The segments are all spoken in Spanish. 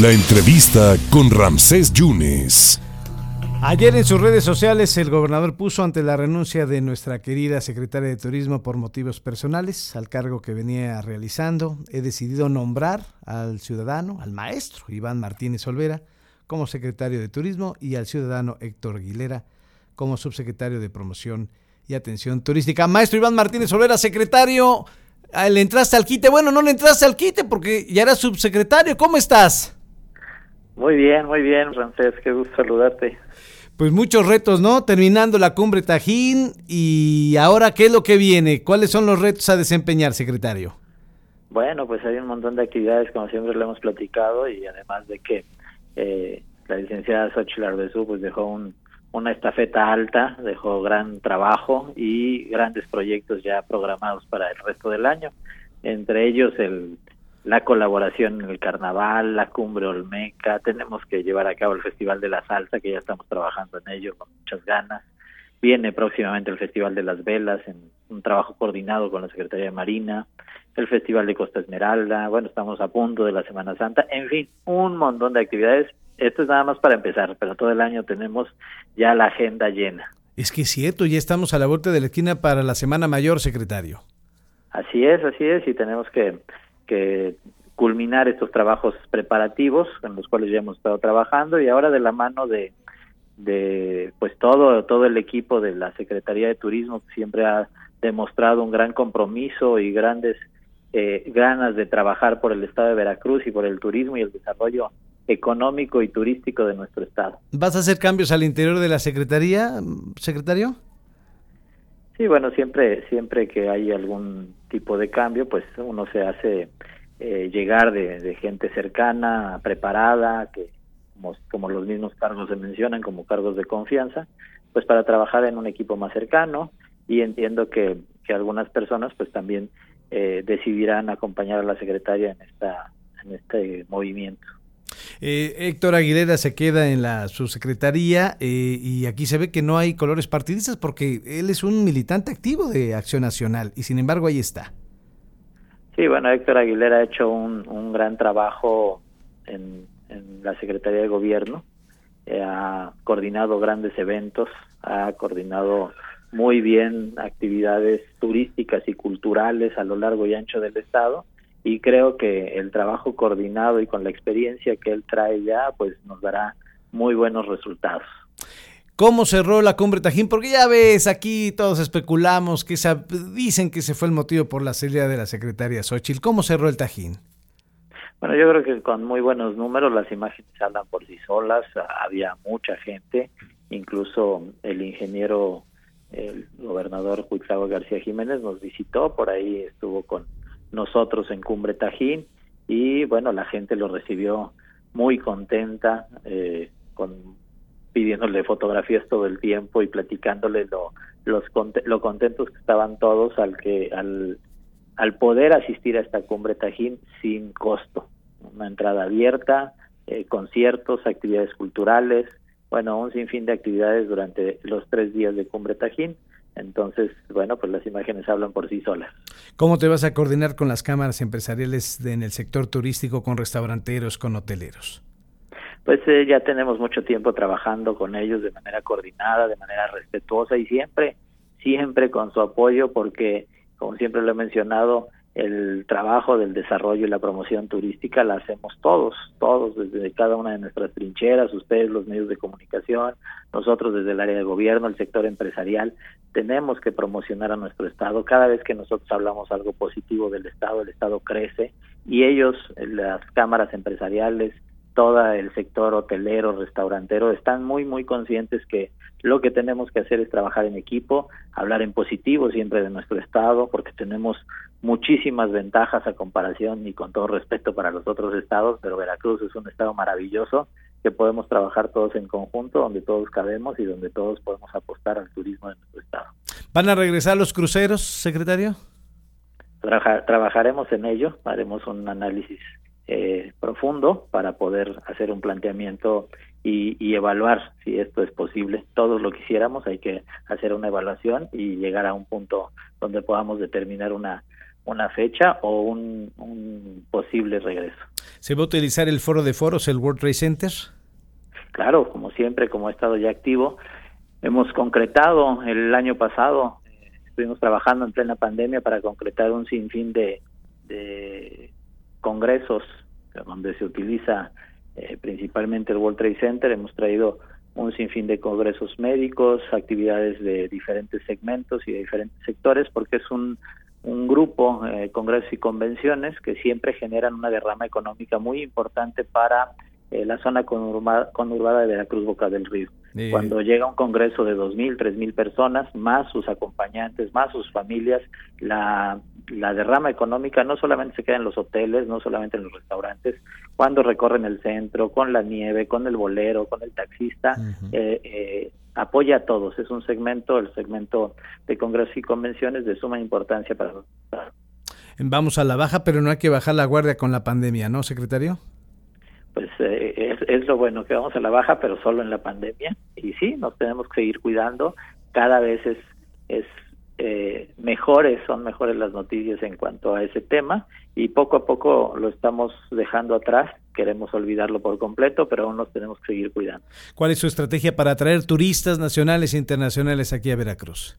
La entrevista con Ramsés Yunes. Ayer en sus redes sociales el gobernador puso ante la renuncia de nuestra querida secretaria de Turismo por motivos personales al cargo que venía realizando. He decidido nombrar al ciudadano, al maestro Iván Martínez Olvera como secretario de Turismo y al ciudadano Héctor Aguilera como subsecretario de Promoción y Atención Turística. Maestro Iván Martínez Olvera, secretario, ¿le entraste al quite? Bueno, no le entraste al quite porque ya era subsecretario. ¿Cómo estás? Muy bien, muy bien, Francés, qué gusto saludarte. Pues muchos retos, ¿no? Terminando la cumbre Tajín y ahora, ¿qué es lo que viene? ¿Cuáles son los retos a desempeñar, secretario? Bueno, pues hay un montón de actividades, como siempre lo hemos platicado, y además de que eh, la licenciada Xochitl Arbezu pues dejó un, una estafeta alta, dejó gran trabajo y grandes proyectos ya programados para el resto del año, entre ellos el la colaboración en el carnaval, la cumbre olmeca, tenemos que llevar a cabo el Festival de la Salsa, que ya estamos trabajando en ello con muchas ganas. Viene próximamente el Festival de las Velas, en un trabajo coordinado con la Secretaría de Marina, el Festival de Costa Esmeralda, bueno, estamos a punto de la Semana Santa, en fin, un montón de actividades. Esto es nada más para empezar, pero todo el año tenemos ya la agenda llena. Es que es cierto, ya estamos a la vuelta de la esquina para la Semana Mayor, secretario. Así es, así es, y tenemos que que culminar estos trabajos preparativos en los cuales ya hemos estado trabajando y ahora de la mano de de pues todo todo el equipo de la Secretaría de Turismo que siempre ha demostrado un gran compromiso y grandes eh, ganas de trabajar por el estado de Veracruz y por el turismo y el desarrollo económico y turístico de nuestro estado. ¿Vas a hacer cambios al interior de la Secretaría, secretario? Sí, bueno, siempre siempre que hay algún tipo de cambio, pues uno se hace eh, llegar de, gente cercana, preparada, que como, los mismos cargos se mencionan como cargos de confianza, pues para trabajar en un equipo más cercano y entiendo que, que algunas personas pues también eh, decidirán acompañar a la secretaria en esta en este movimiento. Eh, Héctor Aguilera se queda en la subsecretaría eh, y aquí se ve que no hay colores partidistas porque él es un militante activo de Acción Nacional y sin embargo ahí está. Sí, bueno, Héctor Aguilera ha hecho un, gran trabajo en, la Secretaría de Gobierno, eh, ha coordinado grandes eventos, ha coordinado muy bien actividades turísticas y culturales a lo largo y ancho del Estado y creo que el trabajo coordinado y con la experiencia que él trae ya, pues nos dará muy buenos resultados. ¿Cómo cerró la cumbre Tajín? Porque ya ves, aquí todos especulamos que dicen que se fue el motivo por la salida de la secretaria Xochitl. ¿Cómo cerró el Tajín? Bueno, yo creo que con muy buenos números las imágenes hablan por sí solas, había mucha gente, incluso el ingeniero, el gobernador Huitlavo García Jiménez nos visitó, por ahí estuvo con nosotros en Cumbre Tajín y bueno, la gente lo recibió muy contenta, eh, con pidiéndole fotografías todo el tiempo y platicándole lo, lo contentos que estaban todos al que al, al poder asistir a esta cumbre Tajín sin costo, una entrada abierta, eh, conciertos, actividades culturales, bueno, un sinfín de actividades durante los tres días de cumbre Tajín entonces, bueno, pues las imágenes hablan por sí solas. ¿Cómo te vas a coordinar con las cámaras empresariales en el sector turístico, con restauranteros, con hoteleros? Pues eh, ya tenemos mucho tiempo trabajando con ellos de manera coordinada, de manera respetuosa y siempre, siempre con su apoyo porque, como siempre lo he mencionado, el trabajo del desarrollo y la promoción turística la hacemos todos, todos desde cada una de nuestras trincheras, ustedes los medios de comunicación, nosotros desde el área de gobierno, el sector empresarial, tenemos que promocionar a nuestro estado. Cada vez que nosotros hablamos algo positivo del estado, el estado crece y ellos, las cámaras empresariales, todo el sector hotelero, restaurantero, están muy, muy conscientes que lo que tenemos que hacer es trabajar en equipo, hablar en positivo siempre de nuestro estado, porque tenemos muchísimas ventajas a comparación y con todo respeto para los otros estados, pero Veracruz es un estado maravilloso que podemos trabajar todos en conjunto, donde todos cabemos y donde todos podemos apostar al turismo de nuestro estado. ¿Van a regresar los cruceros, secretario? trabajaremos en ello, haremos un análisis eh, profundo para poder hacer un planteamiento y, y, evaluar si esto es posible. Todos lo quisiéramos, hay que hacer una evaluación y llegar a un punto donde podamos determinar una, una fecha o un, un posible regreso. ¿Se va a utilizar el foro de foros, el World Trade Center? Claro, como siempre, como he estado ya activo, hemos concretado el año pasado, eh, estuvimos trabajando en plena pandemia para concretar un sinfín de, de congresos donde se utiliza eh, principalmente el World Trade Center. Hemos traído un sinfín de congresos médicos, actividades de diferentes segmentos y de diferentes sectores, porque es un, un grupo, eh, congresos y convenciones, que siempre generan una derrama económica muy importante para eh, la zona conurbada, de Veracruz Boca del Río. Cuando llega un congreso de dos mil, tres mil personas, más sus acompañantes, más sus familias, la, la derrama económica no solamente se queda en los hoteles, no solamente en los restaurantes, cuando recorren el centro, con la nieve, con el bolero, con el taxista, eh, eh, apoya a todos. Es un segmento, el segmento de congresos y convenciones de suma importancia para Vamos a la baja, pero no hay que bajar la guardia con la pandemia, ¿no, secretario? Pues eh, es, lo bueno que vamos a la baja, pero solo en la pandemia. Y sí, nos tenemos que seguir cuidando. Cada vez es, es eh, mejores, son mejores las noticias en cuanto a ese tema y poco a poco lo estamos dejando atrás. Queremos olvidarlo por completo, pero aún nos tenemos que seguir cuidando. ¿Cuál es su estrategia para atraer turistas nacionales e internacionales aquí a Veracruz?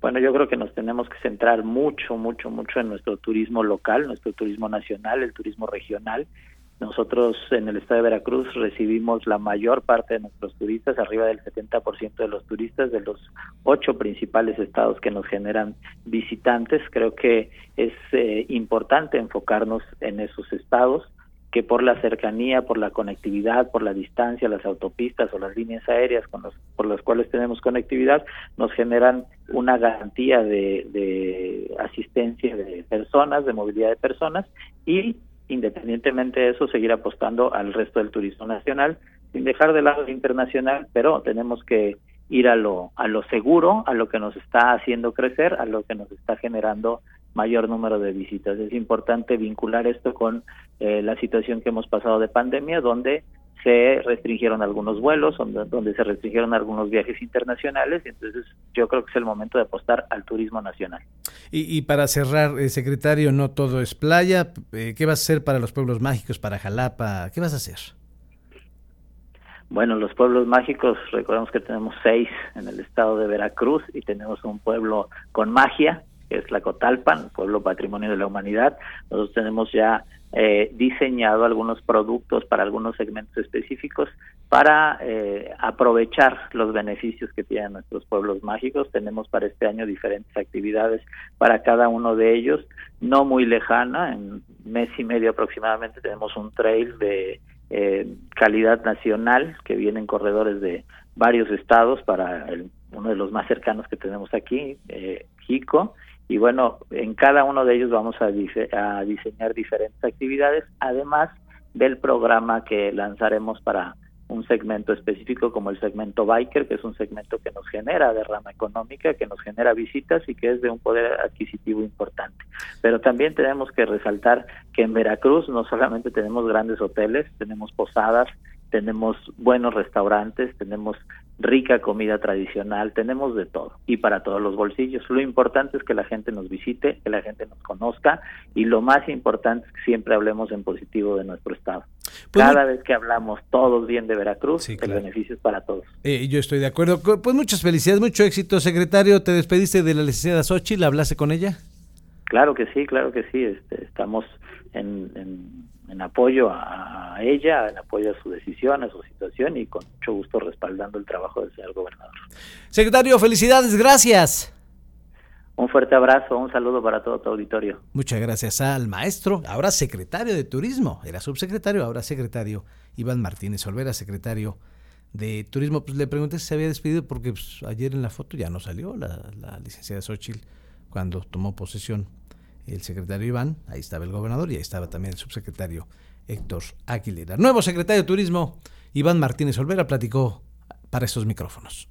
Bueno, yo creo que nos tenemos que centrar mucho, mucho, mucho en nuestro turismo local, nuestro turismo nacional, el turismo regional nosotros en el estado de Veracruz recibimos la mayor parte de nuestros turistas, arriba del 70% de los turistas de los ocho principales estados que nos generan visitantes. Creo que es eh, importante enfocarnos en esos estados que por la cercanía, por la conectividad, por la distancia, las autopistas o las líneas aéreas con los, por las cuales tenemos conectividad, nos generan una garantía de, de asistencia de personas, de movilidad de personas y independientemente de eso, seguir apostando al resto del turismo nacional, sin dejar de lado el internacional, pero tenemos que ir a lo, a lo seguro, a lo que nos está haciendo crecer, a lo que nos está generando mayor número de visitas. Es importante vincular esto con eh, la situación que hemos pasado de pandemia, donde se restringieron algunos vuelos, donde, se restringieron algunos viajes internacionales, y entonces yo creo que es el momento de apostar al turismo nacional. Y, para cerrar, eh, secretario, no todo es playa, eh, ¿qué vas a hacer para los pueblos mágicos, para Jalapa? ¿Qué vas a hacer? Bueno, los pueblos mágicos, recordemos que tenemos seis en el estado de Veracruz y tenemos un pueblo con magia, que es la Cotalpan, pueblo patrimonio de la humanidad. Nosotros tenemos ya eh, diseñado algunos productos para algunos segmentos específicos para eh, aprovechar los beneficios que tienen nuestros pueblos mágicos. Tenemos para este año diferentes actividades para cada uno de ellos, no muy lejana, en mes y medio aproximadamente tenemos un trail de eh, calidad nacional que viene en corredores de varios estados para uno de los más cercanos que tenemos aquí, eh, Jico, y bueno, en cada uno de ellos vamos a, a diseñar diferentes actividades, además del programa que lanzaremos para un segmento específico como el segmento biker, que es un segmento que nos genera derrama económica, que nos genera visitas y que es de un poder adquisitivo importante. Pero también tenemos que resaltar que en Veracruz no solamente tenemos grandes hoteles, tenemos posadas, tenemos buenos restaurantes, tenemos rica comida tradicional, tenemos de todo y para todos los bolsillos. Lo importante es que la gente nos visite, que la gente nos conozca y lo más importante es que siempre hablemos en positivo de nuestro estado. Pues Cada vez que hablamos todos bien de Veracruz, el beneficio es para todos. Eh, yo estoy de acuerdo. Pues muchas felicidades, mucho éxito, secretario. ¿Te despediste de la licenciada Xochitl? ¿Hablaste con ella? Claro que sí, claro que sí. Este, estamos en en apoyo a ella, en apoyo a su decisión, a su situación y con mucho gusto respaldando el trabajo del señor gobernador. Secretario, felicidades, gracias. Un fuerte abrazo, un saludo para todo tu auditorio. Muchas gracias al maestro, ahora secretario de Turismo, era subsecretario, ahora secretario, Iván Martínez Olvera, secretario de Turismo. Pues le pregunté si se había despedido porque pues, ayer en la foto ya no salió la, la licenciada Xochitl cuando tomó posesión el secretario Iván, ahí estaba el gobernador y ahí estaba también el subsecretario Héctor Aguilera. Nuevo secretario de Turismo, Iván Martínez Olvera, platicó para estos micrófonos.